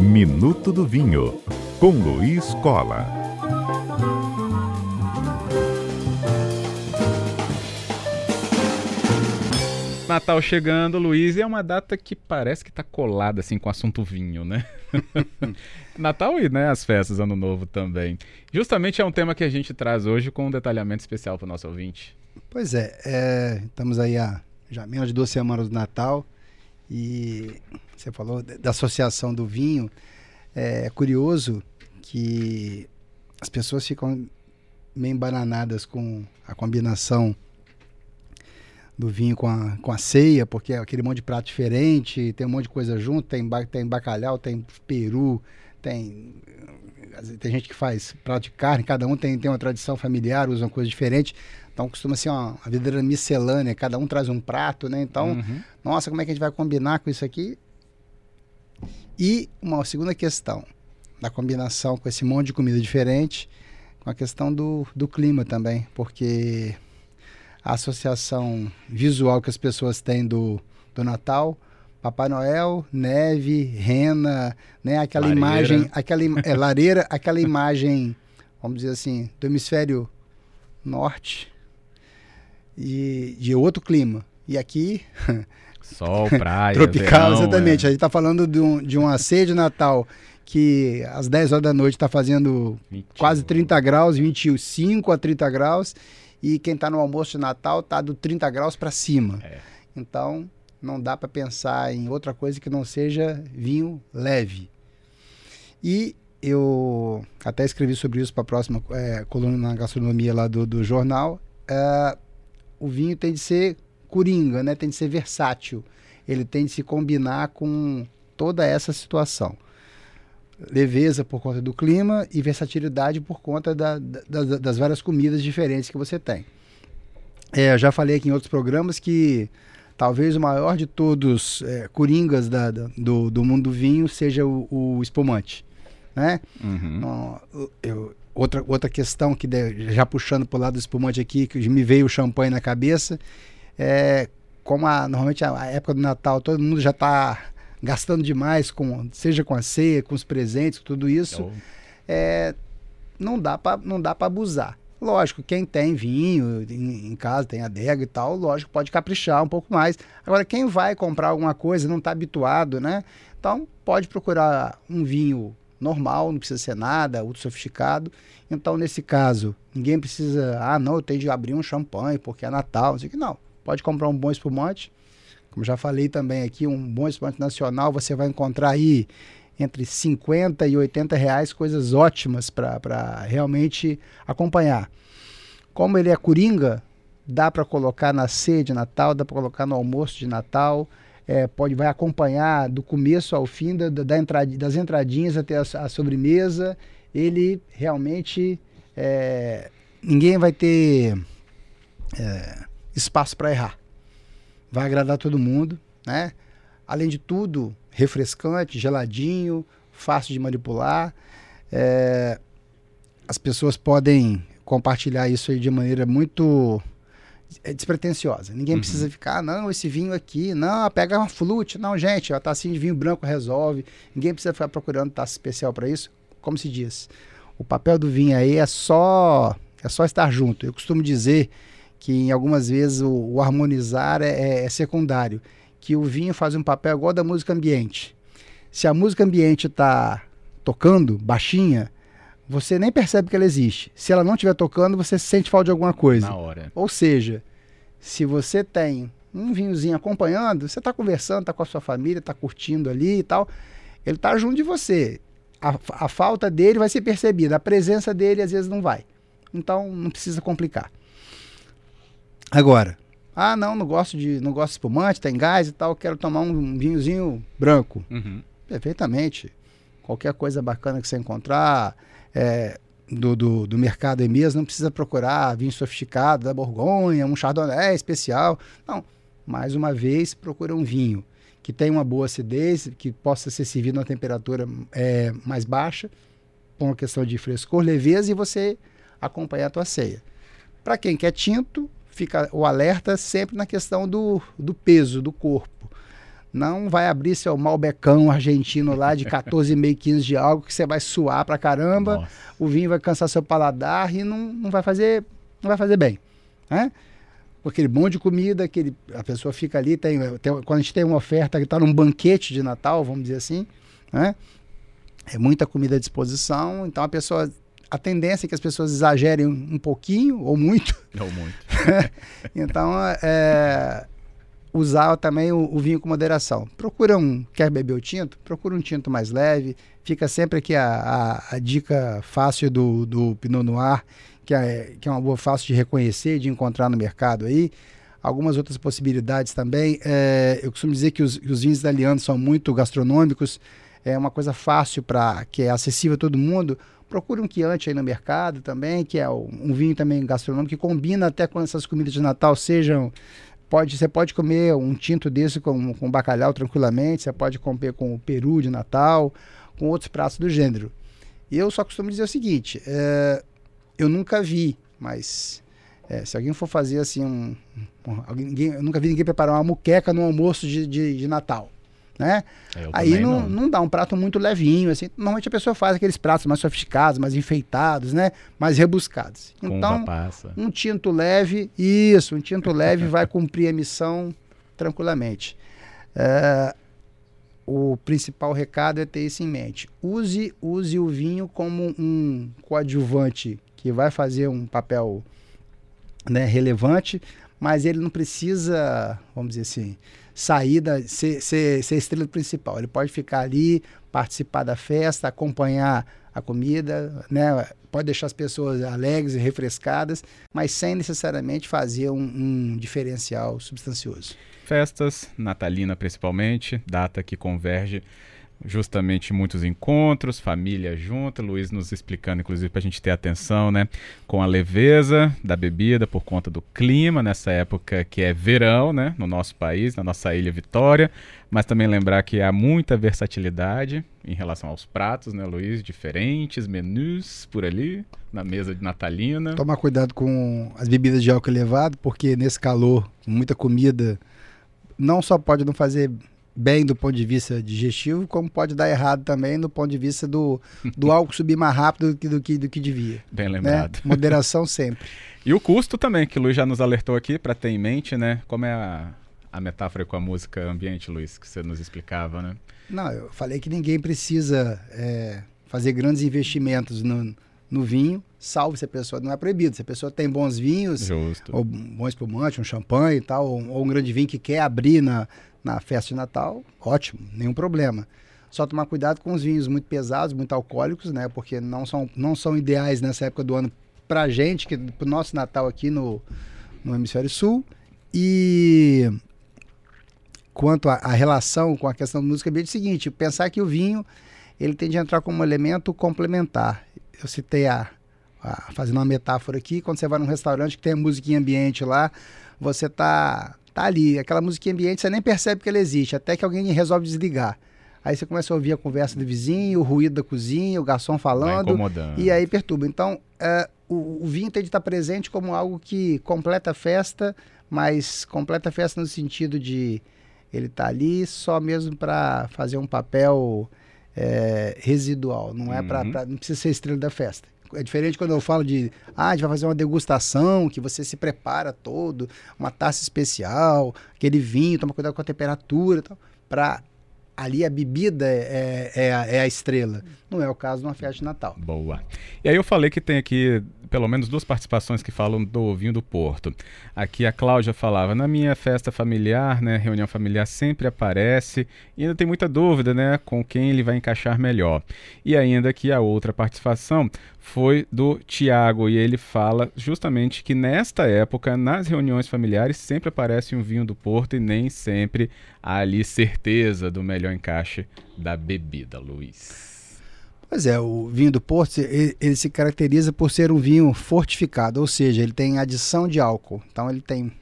Minuto do Vinho, com Luiz Cola. Natal chegando, Luiz, e é uma data que parece que está colada assim com o assunto vinho, né? Natal e né, as festas, Ano Novo também. Justamente é um tema que a gente traz hoje com um detalhamento especial para o nosso ouvinte. Pois é, é, estamos aí há já menos de duas semanas do Natal e você falou da associação do vinho. É curioso que as pessoas ficam meio embananadas com a combinação do vinho com a, com a ceia, porque é aquele monte de prato diferente, tem um monte de coisa junto, tem, tem bacalhau, tem peru, tem, tem gente que faz prato de carne, cada um tem, tem uma tradição familiar, usa uma coisa diferente. Então costuma ser uma, uma verdadeira miscelânea, cada um traz um prato, né? Então, uhum. nossa, como é que a gente vai combinar com isso aqui? E uma segunda questão, da combinação com esse monte de comida diferente, com a questão do, do clima também, porque a associação visual que as pessoas têm do, do Natal. Papai Noel, neve, rena, né? Aquela lareira. imagem, aquela é, lareira, aquela imagem, vamos dizer assim, do hemisfério norte e de outro clima. E aqui sol, praia, tropical, verão, exatamente. É. A gente está falando de, um, de uma ceia de Natal que às 10 horas da noite está fazendo 20, quase 30 graus, 25 a 30 graus e quem está no almoço de Natal está do 30 graus para cima. É. Então, não dá para pensar em outra coisa que não seja vinho leve. E eu até escrevi sobre isso para a próxima é, coluna na gastronomia lá do, do jornal. É, o vinho tem de ser coringa, né? tem de ser versátil. Ele tem de se combinar com toda essa situação leveza por conta do clima e versatilidade por conta da, da, das várias comidas diferentes que você tem. É, já falei aqui em outros programas que talvez o maior de todos é, coringas da, da, do, do mundo do vinho seja o, o espumante. Né? Uhum. eu, outra, outra questão que de, já puxando para o lado do espumante aqui, que me veio o champanhe na cabeça, é como a, normalmente a, a época do Natal todo mundo já está gastando demais, com, seja com a ceia, com os presentes, tudo isso, é, não dá para abusar. Lógico, quem tem vinho em, em, casa, tem adega e tal, lógico, pode caprichar um pouco mais. Agora, quem vai comprar alguma coisa, não está habituado, né? Então, pode procurar um vinho normal, não precisa ser nada, ultra sofisticado. Então, nesse caso, ninguém precisa, ah, não, eu tenho de abrir um champanhe porque é Natal, não sei o que, não. Pode comprar um bom espumante, como já falei também aqui, um bom esporte nacional, você vai encontrar aí entre 50 e 80 reais, coisas ótimas para realmente acompanhar. Como ele é coringa, dá para colocar na ceia de Natal, dá para colocar no almoço de Natal, é, pode vai acompanhar do começo ao fim da, da entrada, das entradinhas até a, a sobremesa. Ele realmente é, ninguém vai ter é, espaço para errar vai agradar todo mundo, né? Além de tudo, refrescante, geladinho, fácil de manipular. É, as pessoas podem compartilhar isso de maneira muito é, despretensiosa. Ninguém uhum. precisa ficar, não, esse vinho aqui, não, pega uma flute. Não, gente, a tacinha de vinho branco resolve. Ninguém precisa ficar procurando taça especial para isso. Como se diz, o papel do vinho aí é só é só estar junto. Eu costumo dizer que em algumas vezes o, o harmonizar é, é, é, secundário, que o vinho faz um papel igual da música ambiente. Se a música ambiente está tocando, baixinha, você nem percebe que ela existe. Se ela não estiver tocando, você sente falta de alguma coisa. Na hora. Ou seja, se você tem um vinhozinho acompanhando, você está conversando, está com a sua família, está curtindo ali e tal, ele está junto de você. A, a falta dele vai ser percebida, a presença dele às vezes não vai. Então não precisa complicar. Agora, ah, não, não gosto de, não gosto de espumante, tem gás e tal, quero tomar um vinhozinho branco. Uhum. Perfeitamente. Qualquer coisa bacana que você encontrar é, do, do, do, mercado aí mesmo, não precisa procurar vinho sofisticado da Borgonha, um Chardonnay especial. Não, mais uma vez, procura um vinho que tenha uma boa acidez, que possa ser servido numa temperatura é, mais baixa, com uma questão de frescor, leveza, e você acompanhar a tua ceia. Para quem quer tinto, fica o alerta sempre na questão do, do peso do corpo. Não vai abrir seu malbecão argentino lá de 14,5 quilos de álcool que você vai suar pra caramba, Nossa. o vinho vai cansar seu paladar e não, não vai fazer não vai fazer bem. Né? aquele bom de comida, aquele, a pessoa fica ali, tem, tem, quando a gente tem uma oferta que está num banquete de Natal, vamos dizer assim, né? É muita comida à disposição, então a pessoa. A tendência é que as pessoas exagerem um, pouquinho ou muito. Ou muito. então, é, usar também o, o, vinho com moderação. Procura um. Quer beber o tinto? Procura um tinto mais leve. Fica sempre aqui a, a, a dica fácil do, do Pinot Noir que é, que é uma boa fácil de reconhecer, de encontrar no mercado aí. Algumas outras possibilidades também. É, eu costumo dizer que os, os vinhos italianos são muito gastronômicos, é uma coisa fácil para que é acessível a todo mundo. Procure um Chianti aí no mercado também, que é um vinho também gastronômico que combina até com essas comidas de Natal, sejam pode, você pode comer um tinto desse com, com bacalhau tranquilamente, você pode comer com o peru de Natal, com outros pratos do gênero. E eu só costumo dizer o seguinte: é, eu nunca vi, mas é, se alguém for fazer assim um, um alguém, eu nunca vi ninguém preparar uma muqueca no almoço de, de, de Natal. Né? Aí não, não. não, dá um prato muito levinho, assim. Normalmente a pessoa faz aqueles pratos mais sofisticados, mais enfeitados, né? Mais rebuscados. Com então, um tinto leve, isso, um tinto leve vai cumprir a missão tranquilamente. É, o principal recado é ter isso em mente. Use, use o vinho como um coadjuvante que vai fazer um papel né, relevante, mas ele não precisa, vamos dizer assim, sair da, ser, ser, ser estrela principal. Ele pode ficar ali, participar da festa, acompanhar a comida, né? pode deixar as pessoas alegres e refrescadas, mas sem necessariamente fazer um, um diferencial substancioso. Festas, natalina principalmente, data que converge justamente muitos encontros, família junto, Luiz nos explicando, inclusive, para a gente ter atenção, né, com a leveza da bebida por conta do clima nessa época que é verão, né, no nosso país, na nossa ilha Vitória, mas também lembrar que há muita versatilidade em relação aos pratos, né, Luiz, diferentes menus por ali na mesa de natalina. Tomar cuidado com as bebidas de álcool elevado, porque nesse calor, muita comida não só pode não fazer bem do ponto de vista digestivo, como pode dar errado também do ponto de vista do, do álcool subir mais rápido do que, do que, do que devia. Bem né? lembrado. Né? Moderação sempre. E o custo também, que o Luiz já nos alertou aqui, para ter em mente, né? Como é a, a metáfora com a música ambiente, Luiz, que você nos explicava, né? Não, eu falei que ninguém precisa é, fazer grandes investimentos no, no vinho, salvo se a pessoa não é proibido. Se a pessoa tem bons vinhos, Justo. ou bom espumante, um champanhe e tal, ou, ou, um grande vinho que quer abrir na, na festa de Natal, ótimo, nenhum problema. Só tomar cuidado com os vinhos muito pesados, muito alcoólicos, né? Porque não são, não são ideais nessa época do ano pra gente, que pro nosso Natal aqui no, no Hemisfério Sul. E quanto à relação com a questão da música é o seguinte, pensar que o vinho ele tende a entrar como elemento complementar. Eu citei a, a fazendo uma metáfora aqui, quando você vai num restaurante que tem a musiquinha ambiente lá, você tá tá ali, aquela musiquinha ambiente, você nem percebe que ela existe, até que alguém resolve desligar. Aí você começa a ouvir a conversa do vizinho, o ruído da cozinha, o garçom falando. E aí perturba. Então, é, o, o vinho tem de estar presente como algo que completa a festa, mas completa a festa no sentido de ele tá ali só mesmo para fazer um papel é, residual. Não é uhum. para não precisa ser estrela da festa. É diferente quando eu falo de, ah, a gente vai fazer uma degustação, que você se prepara todo, uma taça especial, aquele vinho, toma cuidado com a temperatura tal, para ali a bebida é, é, é, a, é, a, estrela. Não é o caso de uma festa de Natal. Boa. E aí eu falei que tem aqui pelo menos duas participações que falam do vinho do Porto. Aqui a Cláudia falava, na minha festa familiar, né, reunião familiar sempre aparece e ainda tem muita dúvida, né, com quem ele vai encaixar melhor. E ainda que a outra participação foi do Tiago e ele fala justamente que nesta época, nas reuniões familiares, sempre aparece um vinho do Porto e nem sempre há ali certeza do melhor encaixe da bebida, Luiz. Pois é, o vinho do Porto, ele, ele, se caracteriza por ser um vinho fortificado, ou seja, ele tem adição de álcool. Então ele tem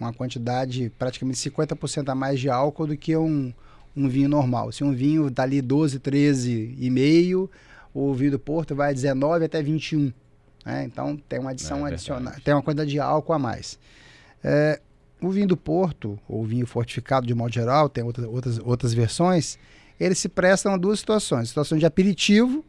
uma quantidade praticamente 50% a mais de álcool do que um, um vinho normal. Se um vinho dali 12, 13 e meio, o vinho do Porto vai 19 até 21. Né? Então tem uma adição é adicional, tem uma quantidade de álcool a mais. É, o vinho do Porto, ou vinho fortificado de modo geral, tem outras, outras, outras versões, eles se prestam a duas situações. Situação de aperitivo,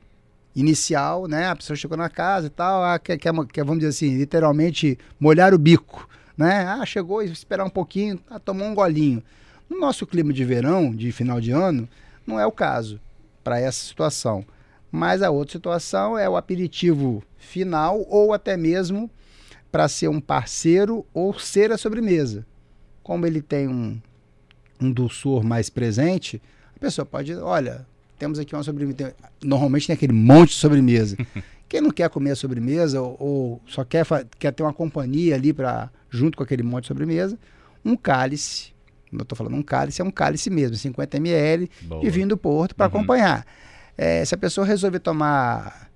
inicial, né? A pessoa chegou na casa e tal, ah, quer, quer, quer, vamos dizer assim, literalmente molhar o bico, né? Ah, chegou esperar um pouquinho, ah, tomou um golinho. No nosso clima de verão, de final de ano, não é o caso para essa situação. Mas a outra situação é o aperitivo final ou até mesmo para ser um parceiro ou ser a sobremesa. Como ele tem um, um dulçor mais presente, a pessoa pode, olha, temos aqui uma sobremesa. Normalmente tem aquele monte de sobremesa. Quem não quer comer a sobremesa ou, ou só quer, quer ter uma companhia ali para junto com aquele monte de sobremesa, um cálice. Eu estou falando um cálice, é um cálice mesmo, 50 ml Boa. de vinho do Porto para uhum. acompanhar. É, se a pessoa resolver tomar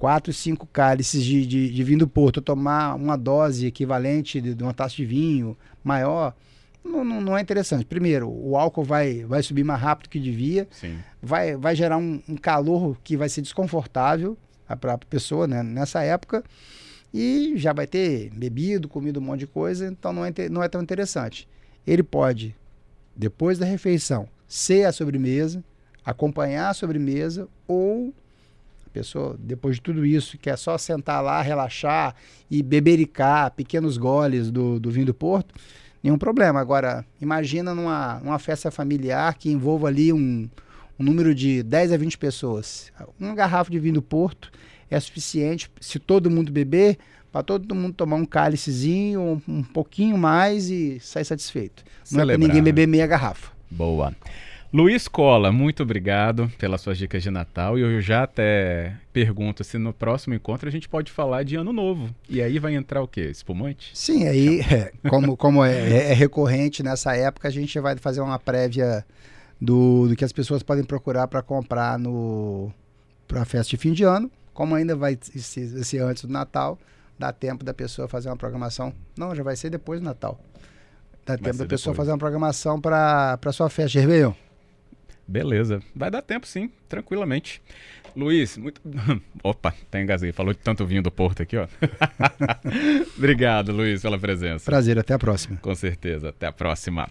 quatro, cinco cálices de, de, de vinho do Porto, tomar uma dose equivalente de, de uma taça de vinho maior, não, não, não, é interessante. Primeiro, o álcool vai, vai subir mais rápido que devia, Sim. Vai, vai gerar um, um calor que vai ser desconfortável para a pessoa né, nessa época e já vai ter bebido, comido um monte de coisa, então não é, não é tão interessante. Ele pode, depois da refeição, ser a sobremesa, acompanhar a sobremesa ou a pessoa, depois de tudo isso, quer só sentar lá, relaxar e bebericar pequenos goles do, do vinho do Porto, nenhum problema. Agora, imagina numa, numa festa familiar que envolva ali um, um número de 10 a 20 pessoas. Uma garrafa de vinho do Porto é suficiente, se todo mundo beber, para todo mundo tomar um cálicezinho, um, um pouquinho mais e sair satisfeito. Não Celebrar. é para ninguém beber meia garrafa. Boa. Luiz Cola, muito obrigado pelas suas dicas de Natal. E eu já até pergunto se no próximo encontro a gente pode falar de Ano Novo. E aí vai entrar o quê? Espumante? Sim, aí, é, como, como é, é, é, recorrente nessa época, a gente vai fazer uma prévia do, do que as pessoas podem procurar para comprar no para a festa de fim de ano. Como ainda vai ser antes do Natal, dá tempo da pessoa fazer uma programação. Não, já vai ser depois do Natal. Dá vai tempo da pessoa depois. fazer uma programação para sua festa de Réveillon. Beleza. Vai dar tempo, sim, tranquilamente. Luiz, muito. Opa, tá engasguei. Falou de tanto vinho do Porto aqui, ó. Obrigado, Luiz, pela presença. Prazer, até a próxima. Com certeza, até a próxima.